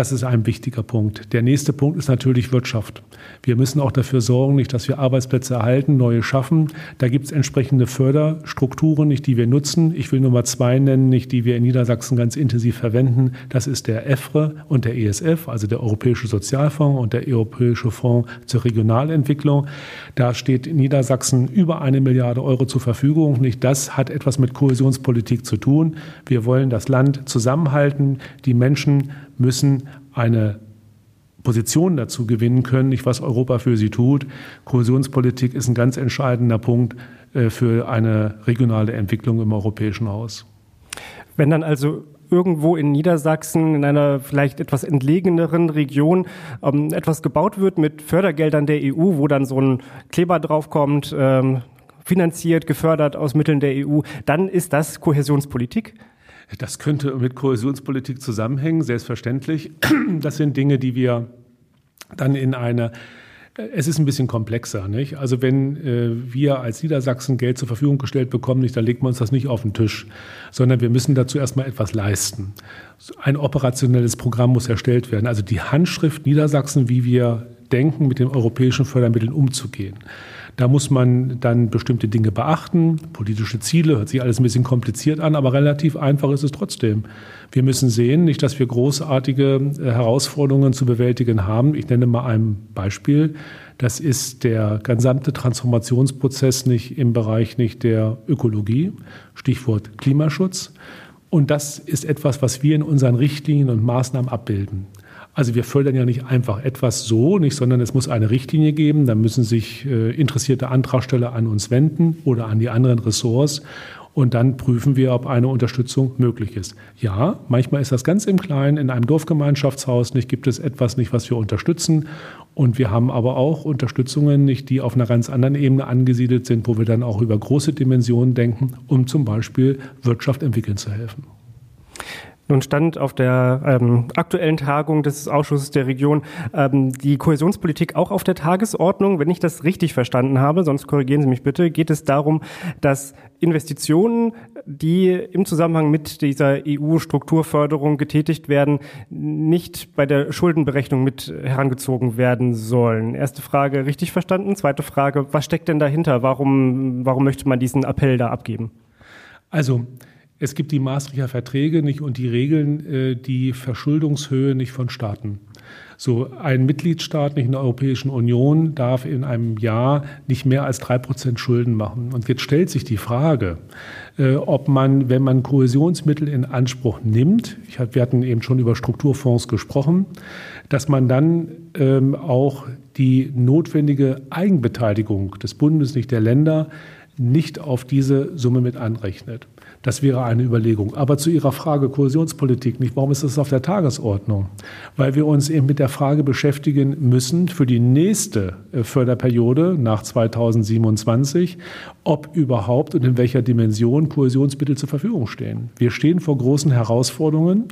Das ist ein wichtiger Punkt. Der nächste Punkt ist natürlich Wirtschaft. Wir müssen auch dafür sorgen, nicht, dass wir Arbeitsplätze erhalten, neue schaffen. Da gibt es entsprechende Förderstrukturen, nicht, die wir nutzen. Ich will nur mal zwei nennen, nicht, die wir in Niedersachsen ganz intensiv verwenden. Das ist der EFRE und der ESF, also der Europäische Sozialfonds und der Europäische Fonds zur Regionalentwicklung. Da steht in Niedersachsen über eine Milliarde Euro zur Verfügung. Nicht, das hat etwas mit Kohäsionspolitik zu tun. Wir wollen das Land zusammenhalten. Die Menschen müssen eine Position dazu gewinnen können, nicht was Europa für sie tut. Kohäsionspolitik ist ein ganz entscheidender Punkt äh, für eine regionale Entwicklung im europäischen Haus. Wenn dann also irgendwo in Niedersachsen, in einer vielleicht etwas entlegeneren Region, ähm, etwas gebaut wird mit Fördergeldern der EU, wo dann so ein Kleber draufkommt, ähm, finanziert, gefördert aus Mitteln der EU, dann ist das Kohäsionspolitik? Das könnte mit Kohäsionspolitik zusammenhängen, selbstverständlich. [CLEARS THROAT] Das sind Dinge, die wir dann in eine es ist ein bisschen komplexer. Nicht? Also wenn äh, wir als Niedersachsen Geld zur Verfügung gestellt bekommen, nicht, dann legt man uns das nicht auf den Tisch, sondern wir müssen dazu erstmal etwas leisten. Ein operationelles Programm muss erstellt werden. Also die Handschrift Niedersachsen, wie wir denken, mit den europäischen Fördermitteln umzugehen. Da muss man dann bestimmte Dinge beachten. Politische Ziele, hört sich alles ein bisschen kompliziert an, aber relativ einfach ist es trotzdem. Wir müssen sehen, nicht, dass wir großartige äh, Herausforderungen zu bewältigen haben. Ich nenne mal ein Beispiel. Das ist der gesamte Transformationsprozess nicht im Bereich nicht der Ökologie. Stichwort Klimaschutz. Und das ist etwas, was wir in unseren Richtlinien und Maßnahmen abbilden. Also wir fördern ja nicht einfach etwas so, nicht, sondern es muss eine Richtlinie geben. Da müssen sich äh, interessierte Antragsteller an uns wenden oder an die anderen Ressorts. Und dann prüfen wir, ob eine Unterstützung möglich ist. Ja, manchmal ist das ganz im Kleinen. In einem Dorfgemeinschaftshaus nicht gibt es etwas nicht, was wir unterstützen. Und wir haben aber auch Unterstützungen nicht, die auf einer ganz anderen Ebene angesiedelt sind, wo wir dann auch über große Dimensionen denken, um zum Beispiel Wirtschaft entwickeln zu helfen. Nun stand auf der ähm, aktuellen Tagung des Ausschusses der Region ähm, die Kohäsionspolitik auch auf der Tagesordnung. Wenn ich das richtig verstanden habe, sonst korrigieren Sie mich bitte, geht es darum, dass Investitionen, die im Zusammenhang mit dieser EU-Strukturförderung getätigt werden, nicht bei der Schuldenberechnung mit herangezogen werden sollen. Erste Frage richtig verstanden. Zweite Frage, was steckt denn dahinter? Warum, warum möchte man diesen Appell da abgeben? Also, es gibt die Maastrichter Verträge nicht und die Regeln äh, die Verschuldungshöhe nicht von Staaten. So ein Mitgliedstaat nicht in der Europäischen Union darf in einem Jahr nicht mehr als drei Prozent Schulden machen. Und jetzt stellt sich die Frage, äh, ob man, wenn man Kohäsionsmittel in Anspruch nimmt, ich, wir hatten eben schon über Strukturfonds gesprochen, dass man dann ähm, auch die notwendige Eigenbeteiligung des Bundes, nicht der Länder, nicht auf diese Summe mit anrechnet. Das wäre eine Überlegung. Aber zu Ihrer Frage Kohäsionspolitik nicht, warum ist das auf der Tagesordnung? Weil wir uns eben mit der Frage beschäftigen müssen für die nächste äh, Förderperiode nach 2027, ob überhaupt und in welcher Dimension Kohäsionsmittel zur Verfügung stehen. Wir stehen vor großen Herausforderungen.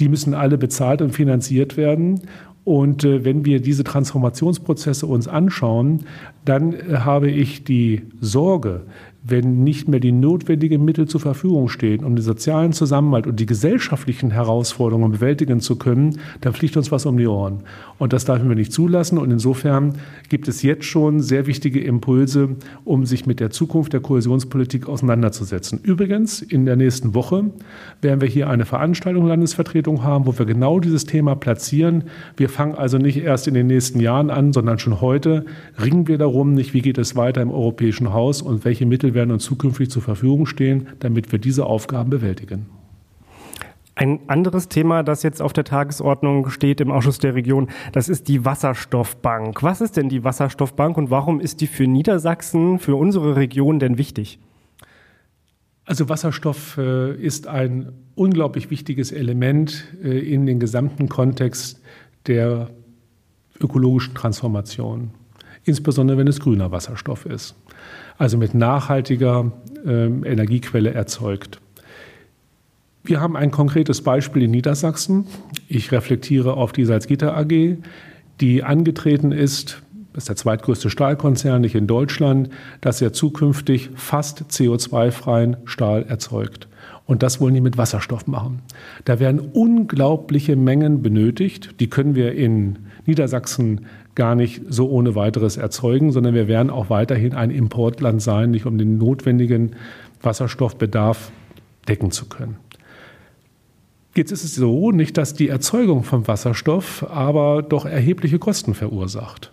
Die müssen alle bezahlt und finanziert werden. Und äh, wenn wir diese Transformationsprozesse uns anschauen, dann äh, habe ich die Sorge, wenn nicht mehr die notwendigen Mittel zur Verfügung stehen, um den sozialen Zusammenhalt und die gesellschaftlichen Herausforderungen bewältigen zu können, dann fliegt uns was um die Ohren. Und das dürfen wir nicht zulassen. Und insofern gibt es jetzt schon sehr wichtige Impulse, um sich mit der Zukunft der Kohäsionspolitik auseinanderzusetzen. Übrigens, in der nächsten Woche werden wir hier eine Veranstaltung Landesvertretung haben, wo wir genau dieses Thema platzieren. Wir fangen also nicht erst in den nächsten Jahren an, sondern schon heute ringen wir darum, nicht wie geht es weiter im europäischen Haus und welche Mittel werden uns zukünftig zur Verfügung stehen, damit wir diese Aufgaben bewältigen. Ein anderes Thema, das jetzt auf der Tagesordnung steht im Ausschuss der Region, das ist die Wasserstoffbank. Was ist denn die Wasserstoffbank und warum ist die für Niedersachsen, für unsere Region denn wichtig? Also Wasserstoff äh, ist ein unglaublich wichtiges Element äh, in den gesamten Kontext der ökologischen Transformation. Insbesondere wenn es grüner Wasserstoff ist, also mit nachhaltiger äh, Energiequelle erzeugt. Wir haben ein konkretes Beispiel in Niedersachsen. Ich reflektiere auf die Salzgitter AG, die angetreten ist, das ist der zweitgrößte Stahlkonzern nicht in Deutschland, dass er zukünftig fast CO2-freien Stahl erzeugt. Und das wollen die mit Wasserstoff machen. Da werden unglaubliche Mengen benötigt. Die können wir in Niedersachsen gar nicht so ohne weiteres erzeugen, sondern wir werden auch weiterhin ein Importland sein, nicht um den notwendigen Wasserstoffbedarf decken zu können. Jetzt ist es so, nicht, dass die Erzeugung von Wasserstoff aber doch erhebliche Kosten verursacht.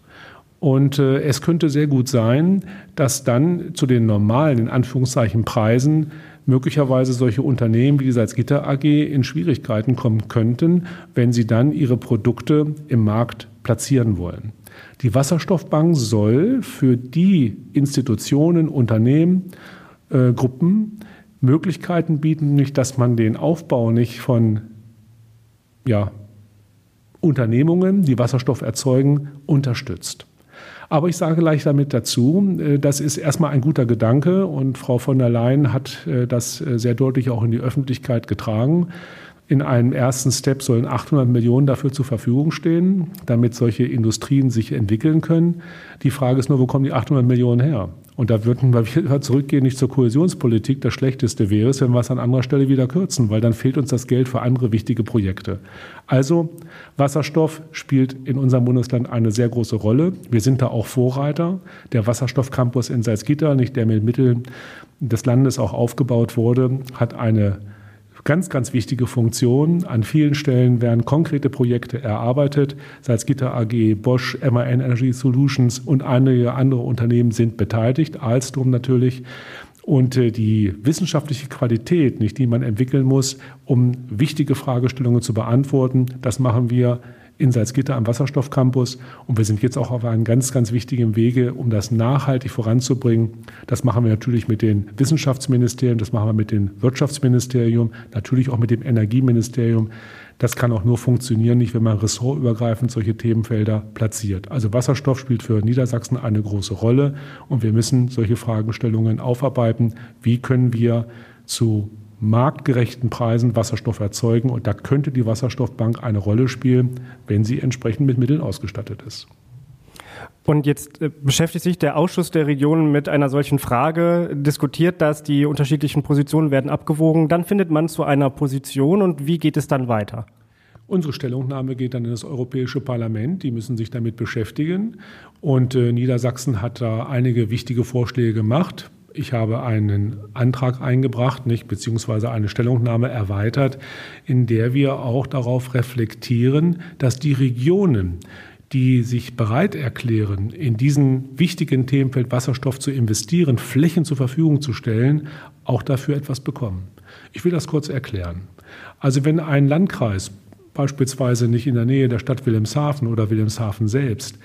Und äh, es könnte sehr gut sein, dass dann zu den normalen, in Anführungszeichen, Preisen möglicherweise solche Unternehmen wie die Salzgitter AG in Schwierigkeiten kommen könnten, wenn sie dann ihre Produkte im Markt platzieren wollen. Die Wasserstoffbank soll für die Institutionen, Unternehmen, äh, Gruppen Möglichkeiten bieten, nicht, dass man den Aufbau nicht von ja, Unternehmungen, die Wasserstoff erzeugen, unterstützt. Aber ich sage gleich damit dazu, äh, das ist erstmal ein guter Gedanke und Frau von der Leyen hat äh, das äh, sehr deutlich auch in die Öffentlichkeit getragen. In einem ersten Step sollen 800 Millionen dafür zur Verfügung stehen, damit solche Industrien sich entwickeln können. Die Frage ist nur, wo kommen die 800 Millionen her? Und da würden wir zurückgehen, nicht zur Kohäsionspolitik. Das Schlechteste wäre es, wenn wir es an anderer Stelle wieder kürzen, weil dann fehlt uns das Geld für andere wichtige Projekte. Also Wasserstoff spielt in unserem Bundesland eine sehr große Rolle. Wir sind da auch Vorreiter. Der Wasserstoffcampus in Salzgitter, nicht der mit Mitteln des Landes auch aufgebaut wurde, hat eine ganz, ganz wichtige Funktion. An vielen Stellen werden konkrete Projekte erarbeitet. Salzgitter AG, Bosch, MAN Energy Solutions und einige andere Unternehmen sind beteiligt, Alstom natürlich. Und äh, die wissenschaftliche Qualität, nicht, die man entwickeln muss, um wichtige Fragestellungen zu beantworten, das machen wir in Salzgitter am Wasserstoffcampus. Und wir sind jetzt auch auf einem ganz, ganz wichtigen Wege, um das nachhaltig voranzubringen. Das machen wir natürlich mit den Wissenschaftsministerien, das machen wir mit dem Wirtschaftsministerium, natürlich auch mit dem Energieministerium. Das kann auch nur funktionieren, nicht wenn man ressortübergreifend solche Themenfelder platziert. Also Wasserstoff spielt für Niedersachsen eine große Rolle und wir müssen solche Fragestellungen aufarbeiten. Wie können wir zu marktgerechten Preisen Wasserstoff erzeugen. Und da könnte die Wasserstoffbank eine Rolle spielen, wenn sie entsprechend mit Mitteln ausgestattet ist. Und jetzt äh, beschäftigt sich der Ausschuss der Regionen mit einer solchen Frage, diskutiert das, die unterschiedlichen Positionen werden abgewogen, dann findet man zu einer Position und wie geht es dann weiter? Unsere Stellungnahme geht dann in das Europäische Parlament. Die müssen sich damit beschäftigen. Und äh, Niedersachsen hat da einige wichtige Vorschläge gemacht. Ich habe einen Antrag eingebracht, nicht, beziehungsweise eine Stellungnahme erweitert, in der wir auch darauf reflektieren, dass die Regionen, die sich bereit erklären, in diesen wichtigen Themenfeld Wasserstoff zu investieren, Flächen zur Verfügung zu stellen, auch dafür etwas bekommen. Ich will das kurz erklären. Also wenn ein Landkreis beispielsweise nicht in der Nähe der Stadt Wilhelmshaven oder Wilhelmshaven selbst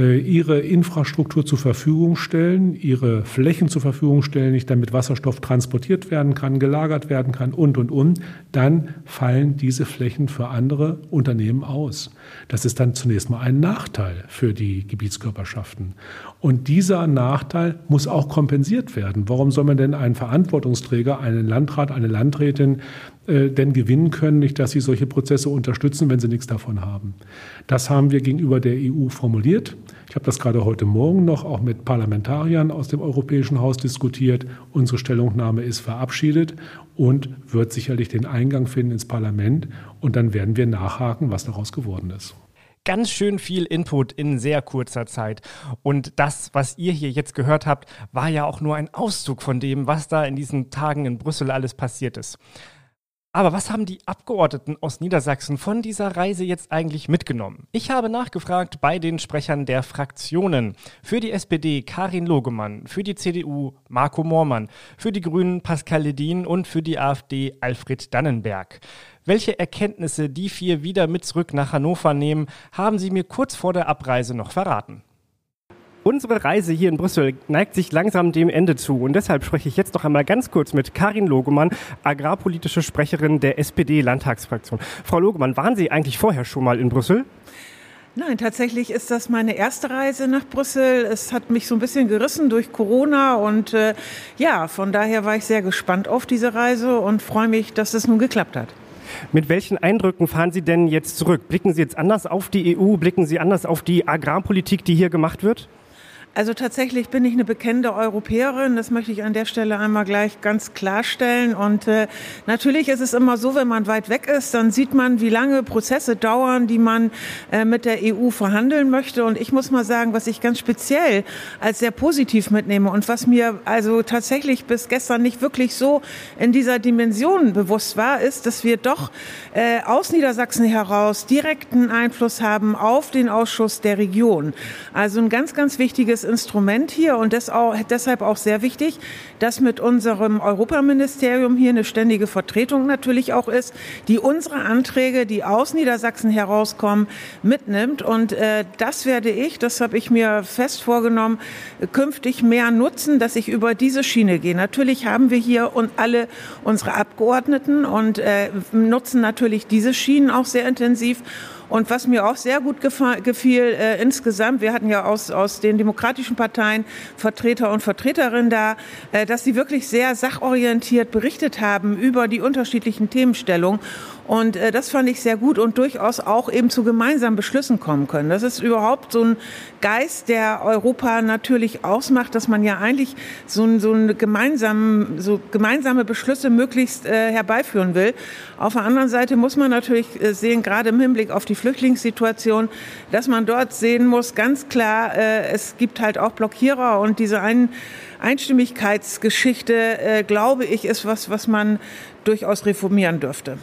ihre Infrastruktur zur Verfügung stellen, ihre Flächen zur Verfügung stellen, nicht damit Wasserstoff transportiert werden kann, gelagert werden kann und, und, und, dann fallen diese Flächen für andere Unternehmen aus. Das ist dann zunächst mal ein Nachteil für die Gebietskörperschaften. Und dieser Nachteil muss auch kompensiert werden. Warum soll man denn einen Verantwortungsträger, einen Landrat, eine Landrätin äh, denn gewinnen können, nicht, dass sie solche Prozesse unterstützen, wenn sie nichts davon haben. Das haben wir gegenüber der EU formuliert. Ich habe das gerade heute Morgen noch auch mit Parlamentariern aus dem Europäischen Haus diskutiert. Unsere Stellungnahme ist verabschiedet und wird sicherlich den Eingang finden ins Parlament. Und dann werden wir nachhaken, was daraus geworden ist ganz schön viel Input in sehr kurzer Zeit. Und das, was ihr hier jetzt gehört habt, war ja auch nur ein Auszug von dem, was da in diesen Tagen in Brüssel alles passiert ist. Aber was haben die Abgeordneten aus Niedersachsen von dieser Reise jetzt eigentlich mitgenommen? Ich habe nachgefragt bei den Sprechern der Fraktionen. Für die SPD Karin Logemann, für die CDU Marco Moormann, für die Grünen Pascal Ledin und für die AfD Alfred Dannenberg. Welche Erkenntnisse die vier wieder mit zurück nach Hannover nehmen, haben sie mir kurz vor der Abreise noch verraten. Unsere Reise hier in Brüssel neigt sich langsam dem Ende zu und deshalb spreche ich jetzt noch einmal ganz kurz mit Karin Logemann, agrarpolitische Sprecherin der SPD-Landtagsfraktion. Frau Logemann, waren Sie eigentlich vorher schon mal in Brüssel? Nein, tatsächlich ist das meine erste Reise nach Brüssel. Es hat mich so ein bisschen gerissen durch Corona und äh, ja, von daher war ich sehr gespannt auf diese Reise und freue mich, dass es nun geklappt hat. Mit welchen Eindrücken fahren Sie denn jetzt zurück? Blicken Sie jetzt anders auf die EU? Blicken Sie anders auf die Agrarpolitik, die hier gemacht wird? Also tatsächlich bin ich eine bekennende Europäerin. Das möchte ich an der Stelle einmal gleich ganz klarstellen. Und äh, natürlich ist es immer so, wenn man weit weg ist, dann sieht man, wie lange Prozesse dauern, die man äh, mit der EU verhandeln möchte. Und ich muss mal sagen, was ich ganz speziell als sehr positiv mitnehme und was mir also tatsächlich bis gestern nicht wirklich so in dieser Dimension bewusst war, ist, dass wir doch äh, aus Niedersachsen heraus direkten Einfluss haben auf den Ausschuss der Region. Also ein ganz, ganz wichtiges wichtiges Instrument hier und auch, deshalb auch sehr wichtig, dass mit unserem Europaministerium hier eine ständige Vertretung natürlich auch ist, die unsere Anträge, die aus Niedersachsen herauskommen, mitnimmt. Und äh, das werde ich, das habe ich mir fest vorgenommen, künftig mehr nutzen, dass ich über diese Schiene gehe. Natürlich haben wir hier und alle unsere Abgeordneten und äh, nutzen natürlich diese Schienen auch sehr intensiv. Und was mir auch sehr gut gefiel äh, insgesamt, wir hatten ja aus, aus den demokratischen Parteien Vertreter und Vertreterinnen da, äh, dass sie wirklich sehr sachorientiert berichtet haben über die unterschiedlichen Themenstellungen. Und äh, das fand ich sehr gut und durchaus auch eben zu gemeinsamen Beschlüssen kommen können. Das ist überhaupt so ein Geist, der Europa natürlich ausmacht, dass man ja eigentlich so, ein, so, eine gemeinsame, so gemeinsame Beschlüsse möglichst äh, herbeiführen will. Auf der anderen Seite muss man natürlich äh, sehen, gerade im Hinblick auf die Flüchtlingssituation, dass man dort sehen muss, ganz klar, äh, es gibt halt auch Blockierer und diese ein Einstimmigkeitsgeschichte, äh, glaube ich, ist was, was man durchaus reformieren dürfte.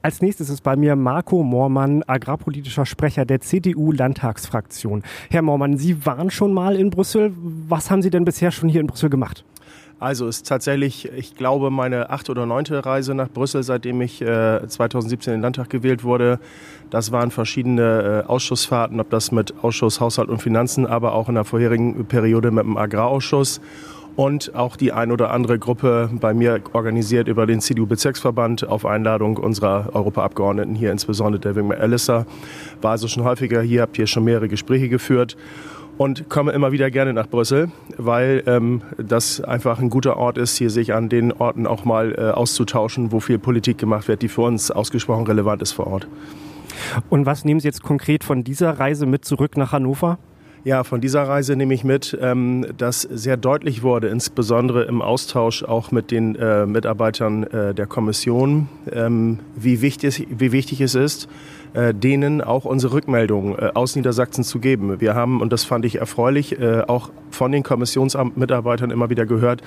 Als nächstes ist bei mir Marco Moormann, agrarpolitischer Sprecher der CDU-Landtagsfraktion. Herr Moormann, Sie waren schon mal in Brüssel. Was haben Sie denn bisher schon hier in Brüssel gemacht? Also ist tatsächlich, ich glaube, meine achte oder neunte Reise nach Brüssel, seitdem ich äh, 2017 in den Landtag gewählt wurde. Das waren verschiedene äh, Ausschussfahrten, ob das mit Ausschuss Haushalt und Finanzen, aber auch in der vorherigen Periode mit dem Agrarausschuss und auch die ein oder andere Gruppe bei mir organisiert über den CDU-Bezirksverband auf Einladung unserer Europaabgeordneten hier, insbesondere der Wingmar Allister. War also schon häufiger hier, habt hier schon mehrere Gespräche geführt und komme immer wieder gerne nach Brüssel, weil ähm, das einfach ein guter Ort ist, hier sich an den Orten auch mal äh, auszutauschen, wo viel Politik gemacht wird, die für uns ausgesprochen relevant ist vor Ort. Und was nehmen Sie jetzt konkret von dieser Reise mit zurück nach Hannover? Ja, von dieser Reise nehme ich mit, ähm, dass sehr deutlich wurde, insbesondere im Austausch auch mit den äh, Mitarbeitern äh, der Kommission, ähm, wie, wichtig, wie wichtig es ist, äh, denen auch unsere Rückmeldungen äh, aus Niedersachsen zu geben. Wir haben, und das fand ich erfreulich, äh, auch von den Kommissionsamtmitarbeitern immer wieder gehört,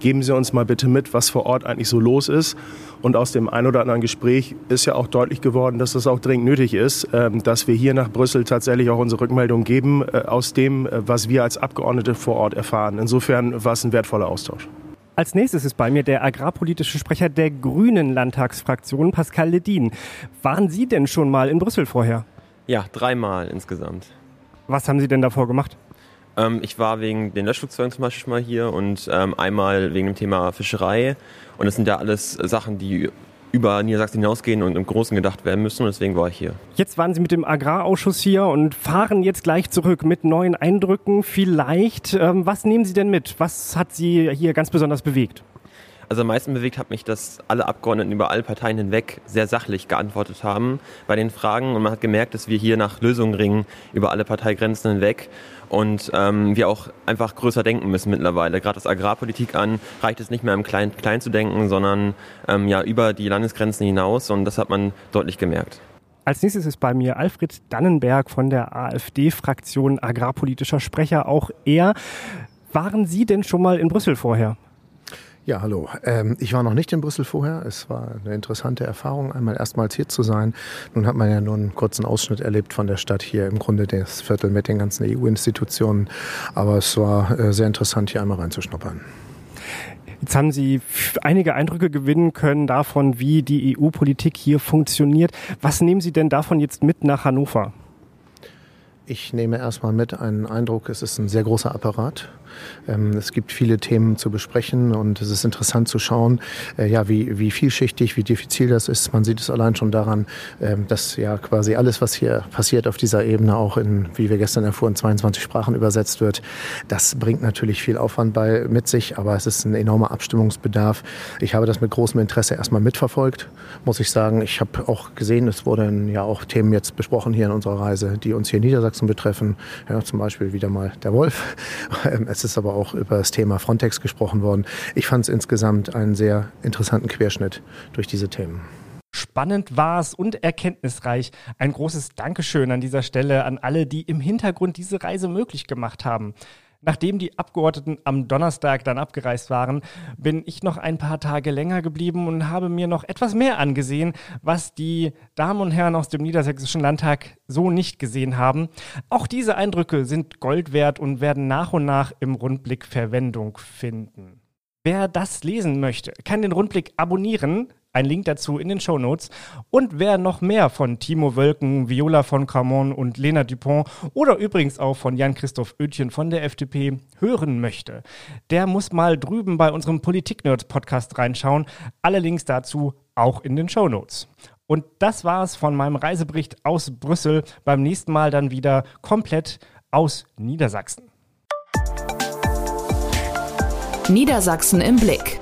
geben Sie uns mal bitte mit, was vor Ort eigentlich so los ist. Und aus dem ein oder anderen Gespräch ist ja auch deutlich geworden, dass es auch dringend nötig ist, ähm, dass wir hier nach Brüssel tatsächlich auch unsere Rückmeldungen geben aus dem, was wir als Abgeordnete vor Ort erfahren. Insofern war es ein wertvoller Austausch. Als nächstes ist bei mir der agrarpolitische Sprecher der Grünen Landtagsfraktion, Pascal Ledin. Waren Sie denn schon mal in Brüssel vorher? Ja, dreimal insgesamt. Was haben Sie denn davor gemacht? Ähm, ich war wegen den Löschflugzeugen zum Beispiel mal hier und ähm, einmal wegen dem Thema Fischerei. Und das sind ja alles Sachen, die über Niedersachsen hinausgehen und im Großen gedacht werden müssen. Und deswegen war ich hier. Jetzt waren Sie mit dem Agrarausschuss hier und fahren jetzt gleich zurück mit neuen Eindrücken. Vielleicht, ähm, was nehmen Sie denn mit? Was hat Sie hier ganz besonders bewegt? Also am meisten bewegt hat mich, dass alle Abgeordneten über alle Parteien hinweg sehr sachlich geantwortet haben bei den Fragen. Und man hat gemerkt, dass wir hier nach Lösungen ringen über alle Parteigrenzen hinweg und ähm, wir auch einfach größer denken müssen mittlerweile. Gerade was Agrarpolitik an, reicht es nicht mehr im Klein, Klein zu denken, sondern ähm, ja über die Landesgrenzen hinaus und das hat man deutlich gemerkt. Als nächstes ist bei mir Alfred Dannenberg von der AfD-Fraktion agrarpolitischer Sprecher. Auch er. Waren Sie denn schon mal in Brüssel vorher? Ja, hallo. Ähm, ich war noch nicht in Brüssel vorher. Es war eine interessante Erfahrung, einmal erstmals hier zu sein. Nun hat man ja nur einen kurzen Ausschnitt erlebt von der Stadt hier, im Grunde das Viertel mit den ganzen EU-Institutionen. Aber es war äh, sehr interessant, hier einmal reinzuschnuppern. Jetzt haben Sie einige Eindrücke gewinnen können davon, wie die EU-Politik hier funktioniert. Was nehmen Sie denn davon jetzt mit nach Hannover? Ich nehme erstmal mit einen Eindruck, es ist ein sehr großer Apparat. Ähm, es gibt viele Themen zu besprechen und es ist interessant zu schauen, äh, ja, wie, wie vielschichtig, wie diffizil das ist. Man sieht es allein schon daran, ähm, dass ja quasi alles, was hier passiert auf dieser Ebene, auch in, wie wir gestern erfuhren, 22 Sprachen übersetzt wird. Das bringt natürlich viel Aufwand bei, mit sich, aber es ist ein enormer Abstimmungsbedarf. Ich habe das mit großem Interesse erstmal mitverfolgt, muss ich sagen. Ich habe auch gesehen, es wurden ja auch Themen jetzt besprochen hier in unserer Reise, die uns hier in Niedersachsen betreffen. Ja, zum Beispiel wieder mal der Wolf. [LAUGHS] Es ist aber auch über das Thema Frontex gesprochen worden. Ich fand es insgesamt einen sehr interessanten Querschnitt durch diese Themen. Spannend war es und erkenntnisreich. Ein großes Dankeschön an dieser Stelle an alle, die im Hintergrund diese Reise möglich gemacht haben. Nachdem die Abgeordneten am Donnerstag dann abgereist waren, bin ich noch ein paar Tage länger geblieben und habe mir noch etwas mehr angesehen, was die Damen und Herren aus dem Niedersächsischen Landtag so nicht gesehen haben. Auch diese Eindrücke sind Gold wert und werden nach und nach im Rundblick Verwendung finden. Wer das lesen möchte, kann den Rundblick abonnieren. Ein Link dazu in den Show Notes. Und wer noch mehr von Timo Wölken, Viola von Cramon und Lena Dupont oder übrigens auch von Jan-Christoph Oetjen von der FDP hören möchte, der muss mal drüben bei unserem Politik-Nerds-Podcast reinschauen. Alle Links dazu auch in den Show Notes. Und das war's von meinem Reisebericht aus Brüssel. Beim nächsten Mal dann wieder komplett aus Niedersachsen. Niedersachsen im Blick.